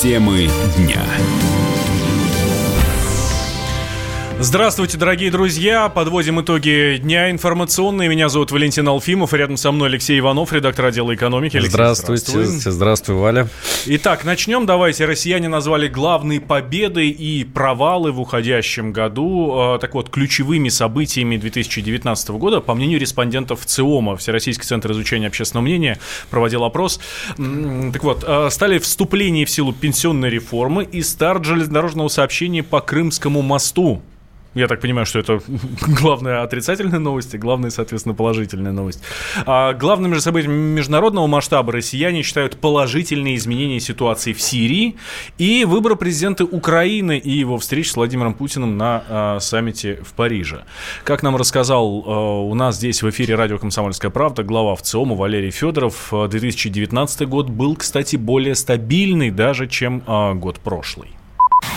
Темы дня. Здравствуйте, дорогие друзья. Подводим итоги дня информационные. Меня зовут Валентин Алфимов. Рядом со мной Алексей Иванов, редактор отдела экономики. Алексей, здравствуйте. Здравствуй. здравствуй, Валя. Итак, начнем. Давайте. Россияне назвали главные победы и провалы в уходящем году. А, так вот, ключевыми событиями 2019 года, по мнению респондентов ЦИОМа, Всероссийский центр изучения общественного мнения, проводил опрос. Так вот, а, стали вступление в силу пенсионной реформы и старт железнодорожного сообщения по Крымскому мосту. Я так понимаю, что это главная отрицательная новость и главная, соответственно, положительная новость. А главным же событием международного масштаба россияне считают положительные изменения ситуации в Сирии и выбор президента Украины и его встреч с Владимиром Путиным на а, саммите в Париже. Как нам рассказал а, у нас здесь в эфире радио «Комсомольская правда» глава ВЦИОМа Валерий Федоров, 2019 год был, кстати, более стабильный даже, чем а, год прошлый.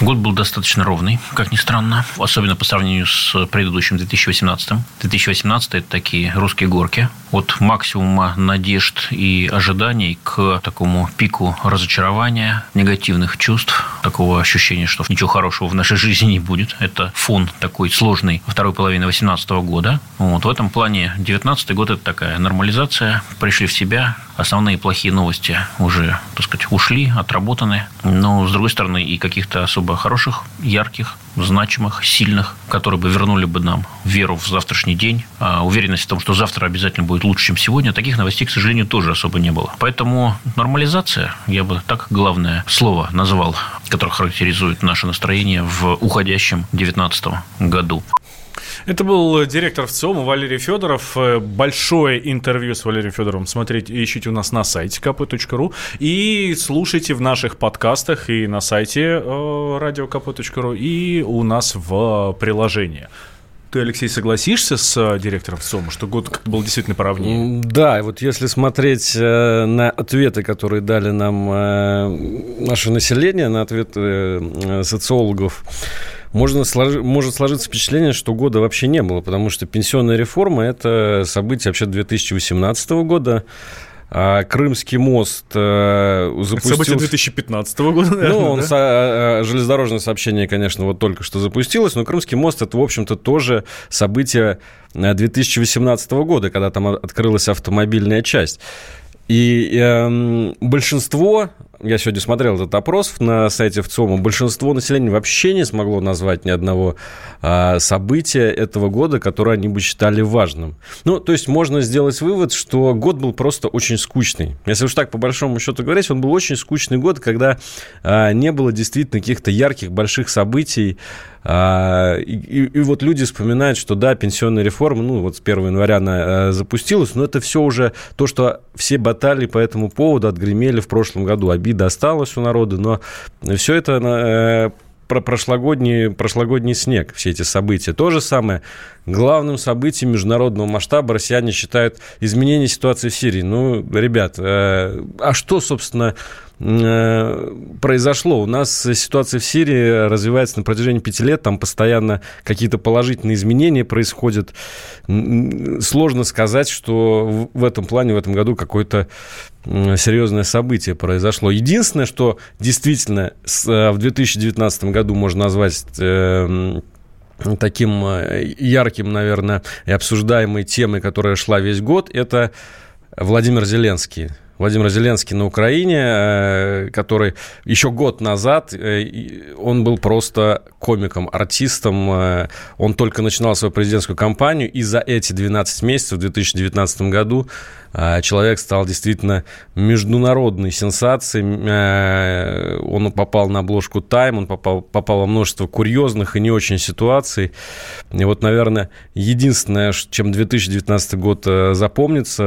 Год был достаточно ровный, как ни странно, особенно по сравнению с предыдущим 2018. 2018 – это такие русские горки. От максимума надежд и ожиданий к такому пику разочарования, негативных чувств, такого ощущения, что ничего хорошего в нашей жизни не будет. Это фон такой сложный второй половины 2018 года. Вот в этом плане 2019 год – это такая нормализация, пришли в себя, основные плохие новости уже, так сказать, ушли, отработаны. Но, с другой стороны, и каких-то особо хороших, ярких, значимых, сильных, которые бы вернули бы нам веру в завтрашний день, а уверенность в том, что завтра обязательно будет лучше, чем сегодня, таких новостей, к сожалению, тоже особо не было. Поэтому нормализация, я бы так главное слово назвал, которое характеризует наше настроение в уходящем 2019 году. Это был директор ВЦИОМа Валерий Федоров. Э, большое интервью с Валерием Федоровым смотрите, ищите у нас на сайте kp.ru и слушайте в наших подкастах и на сайте э, radiokp.ru и у нас в приложении. Ты, Алексей, согласишься с э, директором СОМа, что год был действительно поровнее? Да, вот если смотреть на ответы, которые дали нам наше население, на ответы социологов, можно слож... может сложиться впечатление, что года вообще не было, потому что пенсионная реформа – это событие вообще 2018 года. А Крымский мост э, запустил... Событие 2015 года, наверное, Ну, он да? со... А, железнодорожное сообщение, конечно, вот только что запустилось, но Крымский мост – это, в общем-то, тоже событие 2018 э, года, когда там открылась автомобильная часть. И э, большинство я сегодня смотрел этот опрос на сайте ВЦИОМа, большинство населения вообще не смогло назвать ни одного а, события этого года, которое они бы считали важным. Ну, то есть можно сделать вывод, что год был просто очень скучный. Если уж так по большому счету говорить, он был очень скучный год, когда а, не было действительно каких-то ярких больших событий, а, и, и, вот люди вспоминают, что да, пенсионная реформа, ну вот с 1 января она а, запустилась, но это все уже то, что все баталии по этому поводу отгремели в прошлом году. Обида осталась у народа, но все это э, про прошлогодний, прошлогодний снег, все эти события. То же самое. Главным событием международного масштаба россияне считают изменение ситуации в Сирии. Ну, ребят, э, а что, собственно, Э, произошло. У нас ситуация в Сирии развивается на протяжении пяти лет, там постоянно какие-то положительные изменения происходят. Сложно сказать, что в этом плане в этом году какое-то серьезное событие произошло. Единственное, что действительно э, в 2019 году можно назвать таким ярким, наверное, и обсуждаемой темой, которая шла весь год, это Владимир Зеленский. Владимир Зеленский на Украине, э, который еще год назад, э, он был просто комиком, артистом. Э, он только начинал свою президентскую кампанию, и за эти 12 месяцев в 2019 году человек стал действительно международной сенсацией. Он попал на обложку Time, он попал, попал во множество курьезных и не очень ситуаций. И вот, наверное, единственное, чем 2019 год запомнится,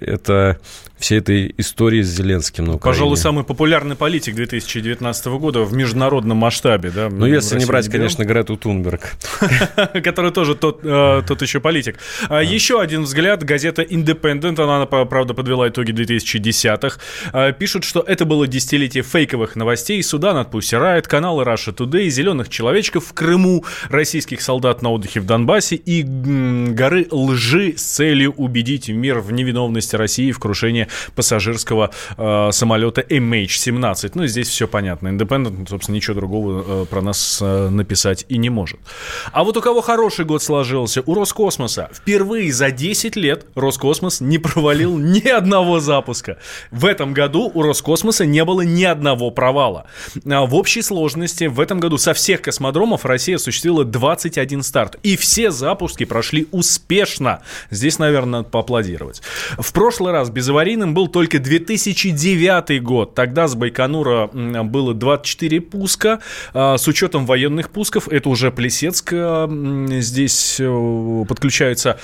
это всей этой истории с Зеленским на Украине. Пожалуй, самый популярный политик 2019 года в международном масштабе. Да, ну, если не брать, конечно, Грету Тунберг. Который тоже тот, э, еще политик. А еще один взгляд. Газета Independent, она, правда, подвела итоги 2010-х. А, пишут, что это было десятилетие фейковых новостей. Судан от Pussy Riot, каналы Russia Today, зеленых человечков в Крыму, российских солдат на отдыхе в Донбассе и горы лжи с целью убедить мир в невиновности России в крушении пассажирского э, самолета MH17. Ну, здесь все понятно. Independent, собственно, ничего другого э, про нас э, написать и не может. А вот у кого хороший год сложился? У Роскосмоса. Впервые за 10 лет Роскосмос не провалил ни одного запуска. В этом году у Роскосмоса не было ни одного провала. А в общей сложности в этом году со всех космодромов Россия осуществила 21 старт. И все запуски прошли успешно. Здесь, наверное, надо поаплодировать. В прошлый раз безаварийным был только 2009 год. Тогда с Байконура было 24 пуска. А, с учетом военных пусков, это уже Плесецк здесь э, подключается,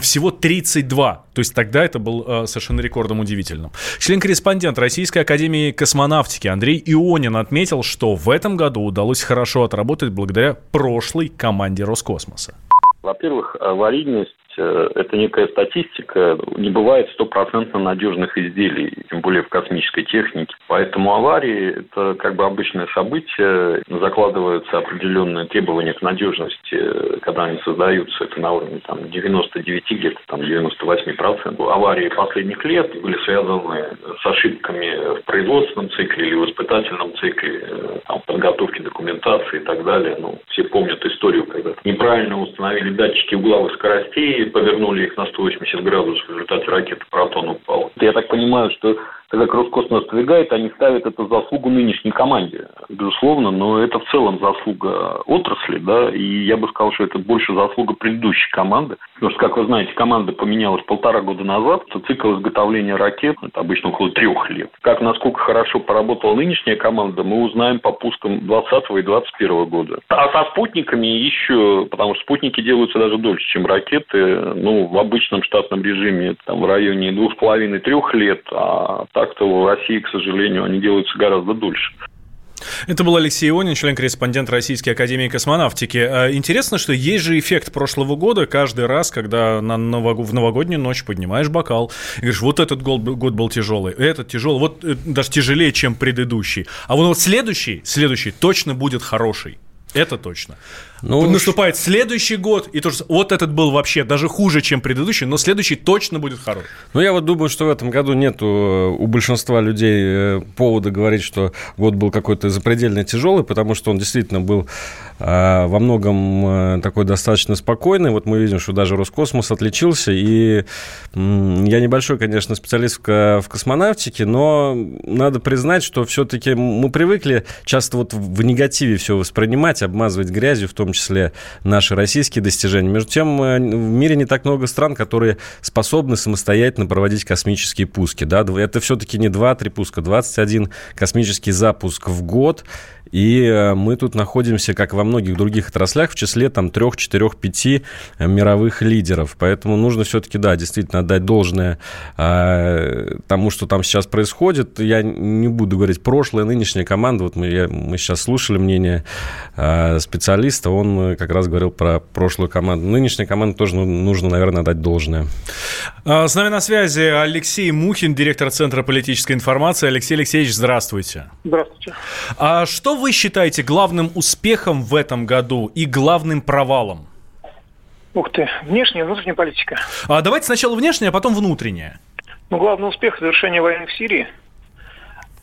всего 32. То есть тогда это был э, совершенно рекордом удивительным. Член-корреспондент Российской Академии космонавтики Андрей Ионин отметил, что в этом году удалось хорошо отработать благодаря прошлой команде Роскосмоса. Во-первых, аварийность это некая статистика. Не бывает стопроцентно надежных изделий, тем более в космической технике. Поэтому аварии – это как бы обычное событие. Закладываются определенные требования к надежности, когда они создаются. Это на уровне там, 99, где-то там 98%. Аварии последних лет были связаны с ошибками в производственном цикле или в испытательном цикле, э, там, подготовки документации и так далее. Ну, все помнят историю, когда неправильно установили датчики угловых скоростей, повернули их на 180 градусов, в результате ракеты «Протон» упал. Я так понимаю, что когда Роскосмос сдвигает, они ставят это заслугу нынешней команде, безусловно, но это в целом заслуга отрасли, да, и я бы сказал, что это больше заслуга предыдущей команды, потому что, как вы знаете, команда поменялась полтора года назад, цикл изготовления ракет, это обычно около трех лет. Как, насколько хорошо поработала нынешняя команда, мы узнаем по пускам 2020 и 2021 года. А со спутниками еще, потому что спутники делаются даже дольше, чем ракеты, ну, в обычном штатном режиме, там, в районе двух с половиной-трех лет, а так-то в России, к сожалению, они делаются гораздо дольше. Это был Алексей Ионин, член-корреспондент Российской Академии Космонавтики. А, интересно, что есть же эффект прошлого года каждый раз, когда на новог... в новогоднюю ночь поднимаешь бокал и говоришь, вот этот год, был тяжелый, этот тяжелый, вот э, даже тяжелее, чем предыдущий. А вот следующий, следующий точно будет хороший. Это точно. Ну, Наступает следующий год, и тоже вот этот был вообще даже хуже, чем предыдущий, но следующий точно будет хороший. Ну, я вот думаю, что в этом году нет у большинства людей э, повода говорить, что год был какой-то запредельно тяжелый, потому что он действительно был э, во многом э, такой достаточно спокойный. Вот мы видим, что даже Роскосмос отличился, и я небольшой, конечно, специалист в космонавтике, но надо признать, что все-таки мы привыкли часто вот в негативе все воспринимать, обмазывать грязью, в том том числе наши российские достижения. Между тем, э, в мире не так много стран, которые способны самостоятельно проводить космические пуски. Да? Это все-таки не 2-3 пуска, 21 космический запуск в год. И э, мы тут находимся, как во многих других отраслях, в числе там трех, четырех, пяти э, мировых лидеров. Поэтому нужно все-таки, да, действительно отдать должное э, тому, что там сейчас происходит. Я не буду говорить прошлая, нынешняя команда. Вот мы, я, мы сейчас слушали мнение специалиста, он как раз говорил про прошлую команду. Нынешняя команда тоже ну, нужно, наверное, отдать должное. А, с нами на связи Алексей Мухин, директор Центра политической информации. Алексей Алексеевич, здравствуйте. Здравствуйте. А что вы считаете главным успехом в этом году и главным провалом? Ух ты, внешняя и внутренняя политика. А давайте сначала внешняя, а потом внутренняя. Ну, главный успех – завершение войны в Сирии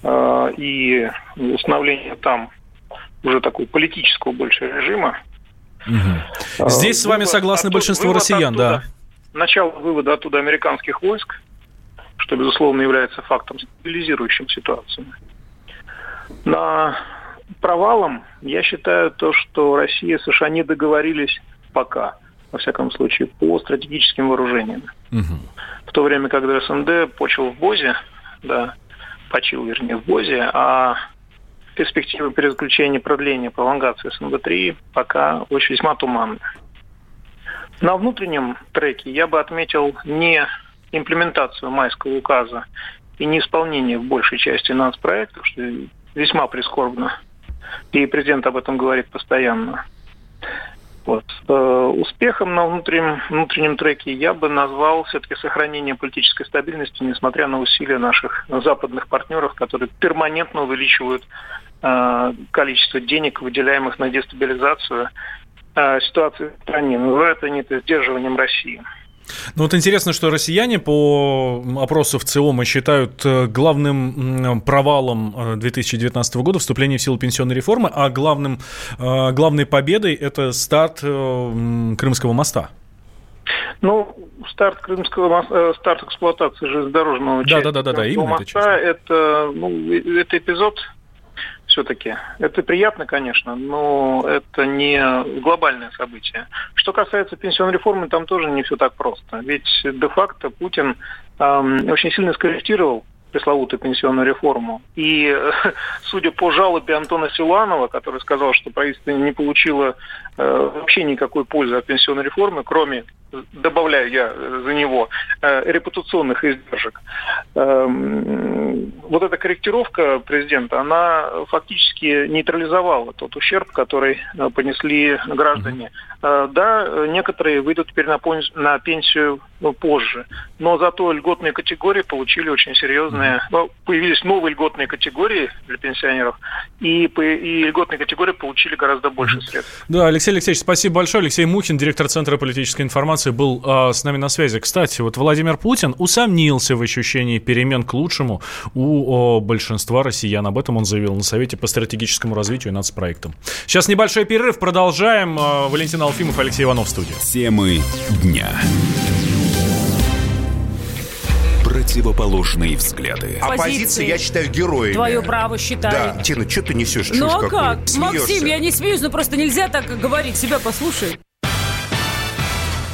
э, и установление там уже такого политического больше режима. Угу. Здесь с вами вывод согласны оттуда, большинство россиян, оттуда, да. Начало вывода оттуда американских войск, что, безусловно, является фактом стабилизирующим ситуацию. На провалом я считаю то, что Россия и США не договорились пока, во всяком случае, по стратегическим вооружениям. Угу. В то время, когда СНД почил в Бозе, да, почил, вернее, в Бозе, а перспективы переключения, продления, пролонгации СНД-3 пока очень весьма туманны. На внутреннем треке я бы отметил не имплементацию майского указа и не исполнение в большей части нацпроектов, что весьма прискорбно и президент об этом говорит постоянно. Вот. Э, успехом на внутреннем, внутреннем треке я бы назвал все-таки сохранение политической стабильности, несмотря на усилия наших западных партнеров, которые перманентно увеличивают количество денег, выделяемых на дестабилизацию э, ситуации в стране. Называют они это сдерживанием России. Ну вот интересно, что россияне по опросу в ЦИОМа считают э, главным провалом 2019 года вступление в силу пенсионной реформы, а главным, главной победой это старт Крымского моста. Ну, старт Крымского моста, старт эксплуатации железнодорожного да, да, да, да, да, именно моста, это, это, ну, это эпизод все-таки. Это приятно, конечно, но это не глобальное событие. Что касается пенсионной реформы, там тоже не все так просто. Ведь де-факто Путин эм, очень сильно скорректировал пресловутую пенсионную реформу. И, судя по жалобе Антона Силуанова, который сказал, что правительство не получило э, вообще никакой пользы от пенсионной реформы, кроме добавляю я за него, э, репутационных издержек. Эм, вот эта корректировка президента, она фактически нейтрализовала тот ущерб, который э, понесли граждане. Э, да, некоторые выйдут теперь на, на пенсию позже, но зато льготные категории получили очень серьезные, ну, появились новые льготные категории для пенсионеров, и, и льготные категории получили гораздо больше средств. Да, Алексей Алексеевич, спасибо большое. Алексей Мухин, директор Центра политической информации информации был э, с нами на связи. Кстати, вот Владимир Путин усомнился в ощущении перемен к лучшему у большинства россиян. Об этом он заявил на Совете по стратегическому развитию и нацпроектам. Сейчас небольшой перерыв. Продолжаем. Э, Валентин Алфимов, Алексей Иванов в студии. Темы дня противоположные взгляды. Оппозиция, я считаю, героями. Твое право считаю. Да. Тина, что ты несешь? Ну а как? Смеешься? Максим, я не смеюсь, но просто нельзя так говорить. Себя послушай.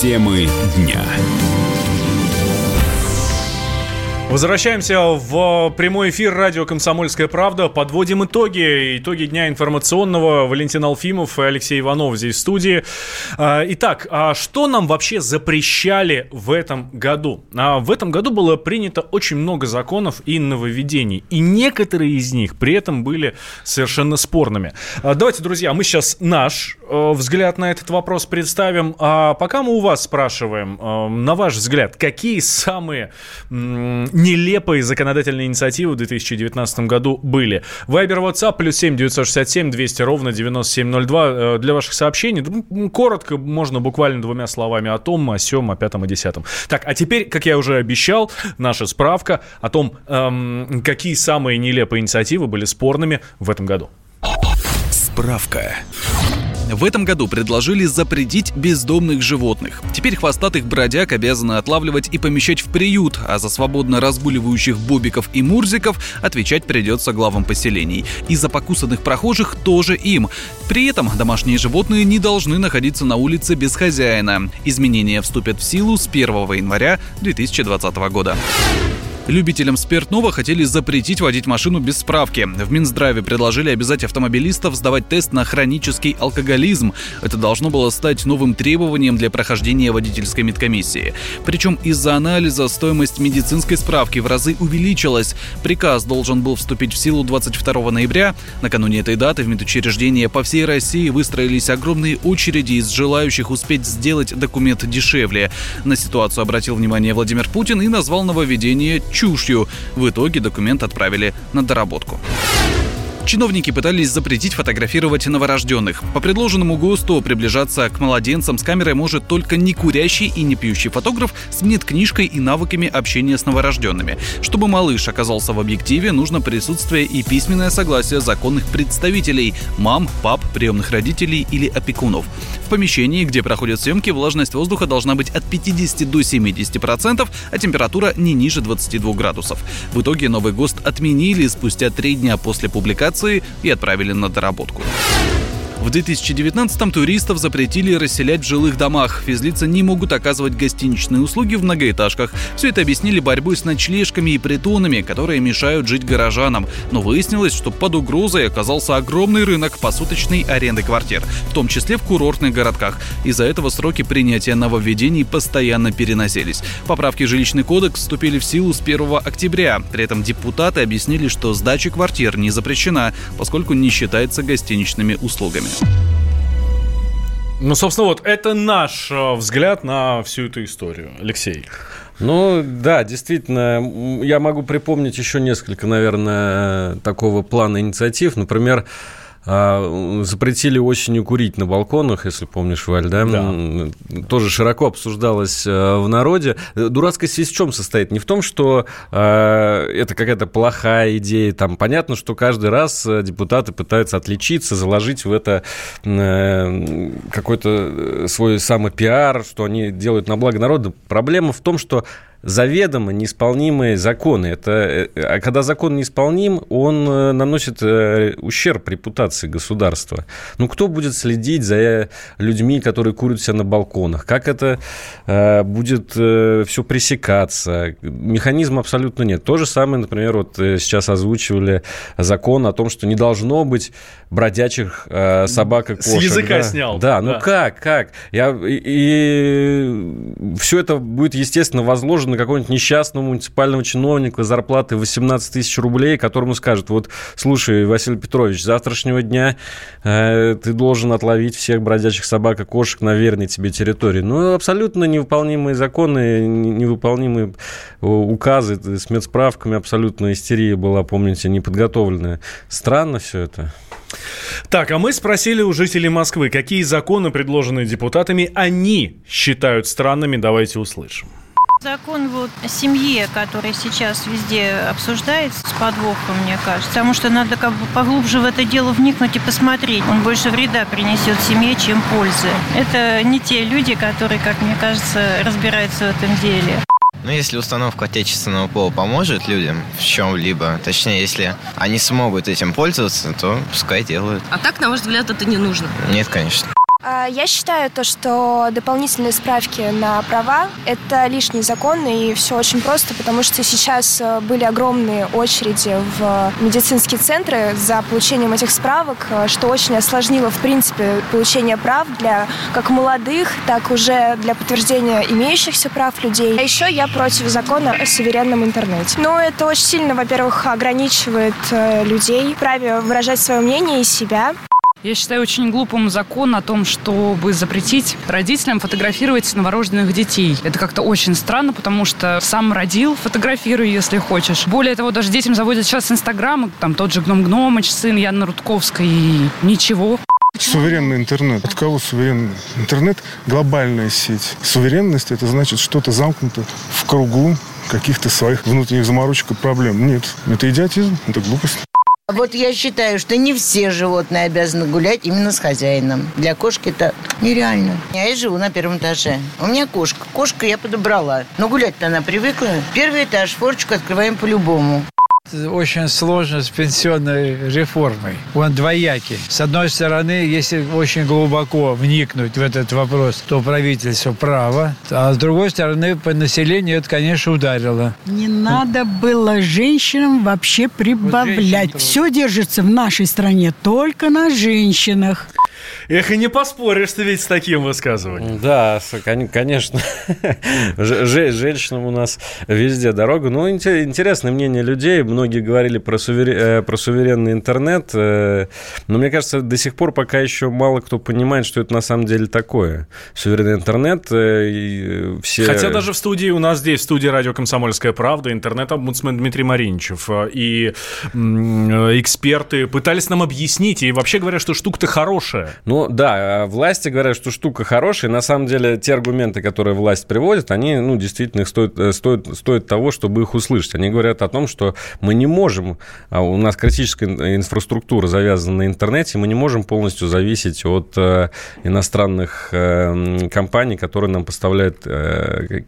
Темы дня. Возвращаемся в прямой эфир радио «Комсомольская правда». Подводим итоги. Итоги дня информационного. Валентин Алфимов и Алексей Иванов здесь в студии. А, итак, а что нам вообще запрещали в этом году? А, в этом году было принято очень много законов и нововведений. И некоторые из них при этом были совершенно спорными. Давайте, друзья, мы сейчас наш взгляд на этот вопрос представим. А пока мы у вас спрашиваем, э, на ваш взгляд, какие самые нелепые законодательные инициативы в 2019 году были. Вайбер, WhatsApp, плюс 7 967 200 ровно 9702 э, для ваших сообщений. Коротко, можно буквально двумя словами о том, о сем, о пятом, о десятом. Так, а теперь, как я уже обещал, наша справка о том, эм, какие самые нелепые инициативы были спорными в этом году. Справка. В этом году предложили запретить бездомных животных. Теперь хвостатых бродяг обязаны отлавливать и помещать в приют, а за свободно разгуливающих бобиков и мурзиков отвечать придется главам поселений. И за покусанных прохожих тоже им. При этом домашние животные не должны находиться на улице без хозяина. Изменения вступят в силу с 1 января 2020 года. Любителям спиртного хотели запретить водить машину без справки. В Минздраве предложили обязать автомобилистов сдавать тест на хронический алкоголизм. Это должно было стать новым требованием для прохождения водительской медкомиссии. Причем из-за анализа стоимость медицинской справки в разы увеличилась. Приказ должен был вступить в силу 22 ноября. Накануне этой даты в медучреждения по всей России выстроились огромные очереди из желающих успеть сделать документ дешевле. На ситуацию обратил внимание Владимир Путин и назвал нововведение чушью. В итоге документ отправили на доработку. Чиновники пытались запретить фотографировать новорожденных. По предложенному ГОСТу приближаться к младенцам с камерой может только не курящий и не пьющий фотограф с медкнижкой и навыками общения с новорожденными. Чтобы малыш оказался в объективе, нужно присутствие и письменное согласие законных представителей – мам, пап, приемных родителей или опекунов. В помещении, где проходят съемки, влажность воздуха должна быть от 50 до 70%, а температура не ниже 22 градусов. В итоге новый ГОСТ отменили спустя три дня после публикации и отправили на доработку. В 2019-м туристов запретили расселять в жилых домах. Физлицы не могут оказывать гостиничные услуги в многоэтажках. Все это объяснили борьбой с ночлежками и притонами, которые мешают жить горожанам. Но выяснилось, что под угрозой оказался огромный рынок посуточной аренды квартир, в том числе в курортных городках. Из-за этого сроки принятия нововведений постоянно переносились. Поправки в жилищный кодекс вступили в силу с 1 октября. При этом депутаты объяснили, что сдача квартир не запрещена, поскольку не считается гостиничными услугами. Ну, собственно, вот это наш э, взгляд на всю эту историю. Алексей. Ну, да, действительно, я могу припомнить еще несколько, наверное, такого плана инициатив. Например, а, запретили осенью курить на балконах, если помнишь, Валь, да? да. Тоже широко обсуждалось э, в народе. Дурацкость здесь в чем состоит? Не в том, что э, это какая-то плохая идея. Там понятно, что каждый раз э, депутаты пытаются отличиться, заложить в это э, какой-то свой самый пиар, что они делают на благо народа. Проблема в том, что заведомо неисполнимые законы. Это, э, а когда закон неисполним, он э, наносит э, ущерб репутации государства. Ну, кто будет следить за людьми, которые курят себя на балконах? Как это будет все пресекаться? Механизма абсолютно нет. То же самое, например, вот сейчас озвучивали закон о том, что не должно быть бродячих собак и кошек. С языка да? снял. Да, ну да. как, как? Я, и, и все это будет, естественно, возложено на какого-нибудь несчастного муниципального чиновника зарплаты 18 тысяч рублей, которому скажут, вот, слушай, Василий Петрович, с завтрашнего дня э, ты должен отловить всех бродячих собак и кошек на верной тебе территории. Ну, абсолютно невыполнимые законы, невыполнимые указы с медсправками, абсолютно истерия была, помните, неподготовленная. Странно все это. Так, а мы спросили у жителей Москвы, какие законы, предложенные депутатами, они считают странными. Давайте услышим. Закон вот о семье, который сейчас везде обсуждается с подвохом, мне кажется. Потому что надо как бы поглубже в это дело вникнуть и посмотреть. Он больше вреда принесет семье, чем пользы. Это не те люди, которые, как мне кажется, разбираются в этом деле. Ну, если установка отечественного пола поможет людям в чем-либо, точнее, если они смогут этим пользоваться, то пускай делают. А так, на ваш взгляд, это не нужно? Нет, конечно. А, я считаю то, что дополнительные справки на права – это лишний закон, и все очень просто, потому что сейчас э, были огромные очереди в медицинские центры за получением этих справок, э, что очень осложнило, в принципе, получение прав для как молодых, так уже для подтверждения имеющихся прав людей. А еще я против закона о суверенном интернете. Ну, это очень сильно, во-первых, ограничивает э, людей в праве выражать свое мнение и себя. Я считаю очень глупым закон о том, чтобы запретить родителям фотографировать новорожденных детей. Это как-то очень странно, потому что сам родил, фотографируй, если хочешь. Более того, даже детям заводят сейчас Инстаграм, там тот же Гном Гномыч, сын Яны Рудковской, и ничего. Суверенный интернет. От кого суверенный интернет? Глобальная сеть. Суверенность – это значит что-то замкнуто в кругу каких-то своих внутренних заморочек и проблем. Нет, это идиотизм, это глупость. Вот я считаю, что не все животные обязаны гулять именно с хозяином. Для кошки это нереально. Я и живу на первом этаже. У меня кошка. Кошка я подобрала. Но гулять-то она привыкла. Первый этаж, форчику открываем по-любому очень сложно с пенсионной реформой. Он двоякий. С одной стороны, если очень глубоко вникнуть в этот вопрос, то правительство право, а с другой стороны, по населению это, конечно, ударило. Не надо было женщинам вообще прибавлять. Вот Все держится в нашей стране только на женщинах. Эх, и не поспоришь ты ведь с таким высказыванием. Да, конечно. Женщинам у нас везде дорога. Ну, интересное мнение людей. Многие говорили про, сувер... Э, про суверенный интернет. Э, но мне кажется, до сих пор пока еще мало кто понимает, что это на самом деле такое. Суверенный интернет. Э, все... Хотя даже в студии, у нас здесь, в студии радио «Комсомольская правда», интернет-омбудсмен Дмитрий Маринчев и эксперты пытались нам объяснить. И вообще говорят, что штука-то хорошая. Ну, да, власти говорят, что штука хорошая. На самом деле, те аргументы, которые власть приводит, они, ну, действительно стоят, э, стоят, стоят того, чтобы их услышать. Они говорят о том, что мы не можем, а у нас критическая инфраструктура завязана на интернете, мы не можем полностью зависеть от э, иностранных э, компаний, которые нам поставляют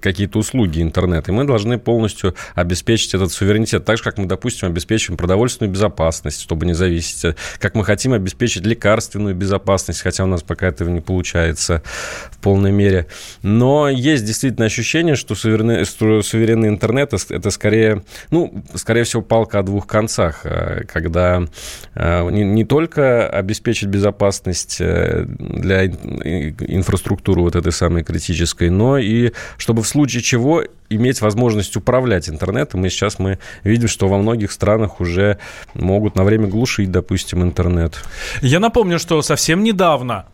какие-то услуги интернета. И мы должны полностью обеспечить этот суверенитет, так же, как мы, допустим, обеспечиваем продовольственную безопасность, чтобы не зависеть, как мы хотим обеспечить лекарственную безопасность, хотя у нас пока этого не получается в полной мере. Но есть действительно ощущение, что суверенный, суверенный интернет это скорее, ну, скорее всего, палка о двух концах, э, когда э, не, не только обеспечить безопасность э, для инфраструктуры вот этой самой критической, но и чтобы в случае чего иметь возможность управлять интернетом. И сейчас мы видим, что во многих странах уже могут на время глушить, допустим, интернет. Я напомню, что совсем недавно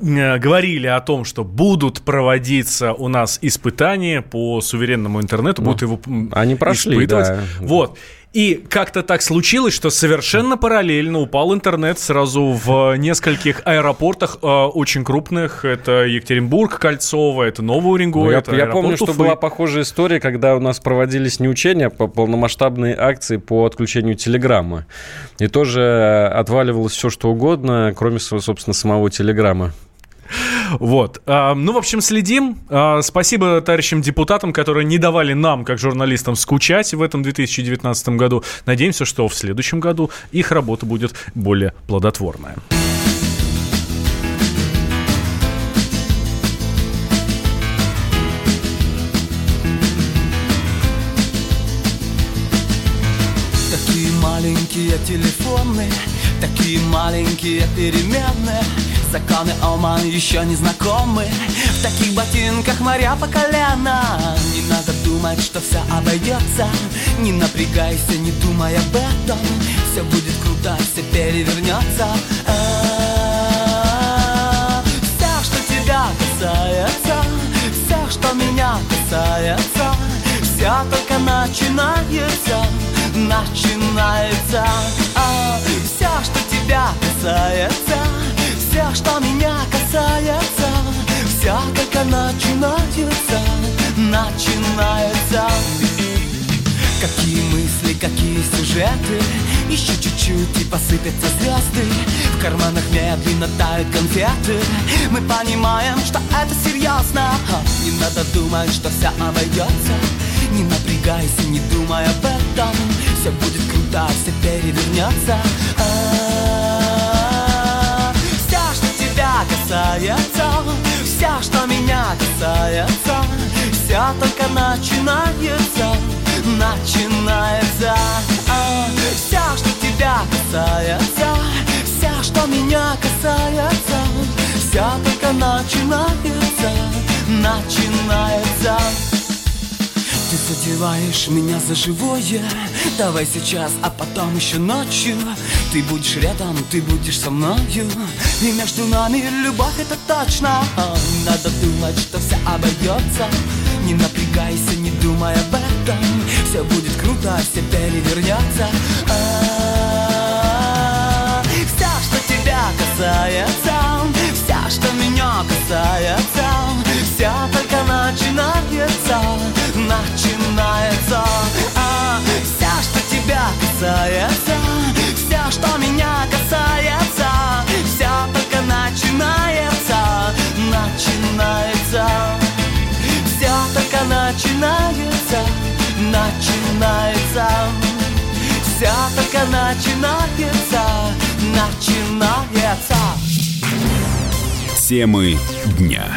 Э, говорили о том, что будут проводиться у нас испытания по суверенному интернету, ну, будут его они прошли, испытывать. Да. Вот. И как-то так случилось, что совершенно параллельно упал интернет сразу в нескольких аэропортах э, очень крупных. Это Екатеринбург, Кольцово, это Новый Уренгой. Ну, я, я помню, Уфы. что была похожая история, когда у нас проводились не учения, а полномасштабные акции по отключению телеграммы. И тоже отваливалось все, что угодно, кроме, собственно, самого телеграмма. Вот. А, ну, в общем, следим. А, спасибо товарищам депутатам, которые не давали нам, как журналистам, скучать в этом 2019 году. Надеемся, что в следующем году их работа будет более плодотворная. Такие маленькие телефоны, такие маленькие переменные. Законы Оман еще не знакомы. В таких ботинках моря по колено. Не надо думать, что все обойдется Не напрягайся, не думай об этом. Все будет круто, все перевернется а, Все, что тебя касается. Все, что меня касается. Все только начинается Начинается. А, Все, что тебя касается все, что меня касается Все только начинается, начинается. Какие мысли, какие сюжеты Еще чуть-чуть и посыпятся звезды. В карманах медленно тают конфеты. Мы понимаем, что это серьезно Не надо думать, что все обойдется Не напрягайся, не думай об этом Все будет круто, все перевернется А-а-а касается Вся, что меня касается Вся только начинается Начинается. А, Вся, что тебя касается Вся, что меня касается Вся только начинается Начинается ты задеваешь меня за живое. Давай сейчас, а потом еще ночью. Ты будешь рядом, ты будешь со мною. И между нами любовь это точно. Надо думать, что все обойдется. Не напрягайся, не думай об этом. Все будет круто, все перевернется а, Все, что тебя касается. Вся, что меня касается. Вся только начинается начинается. А, Вся, что тебя касается Вся, что меня касается Вся только начинается Начинается. Все только начинается Начинается. Вся только начинается Начинается. Темы дня.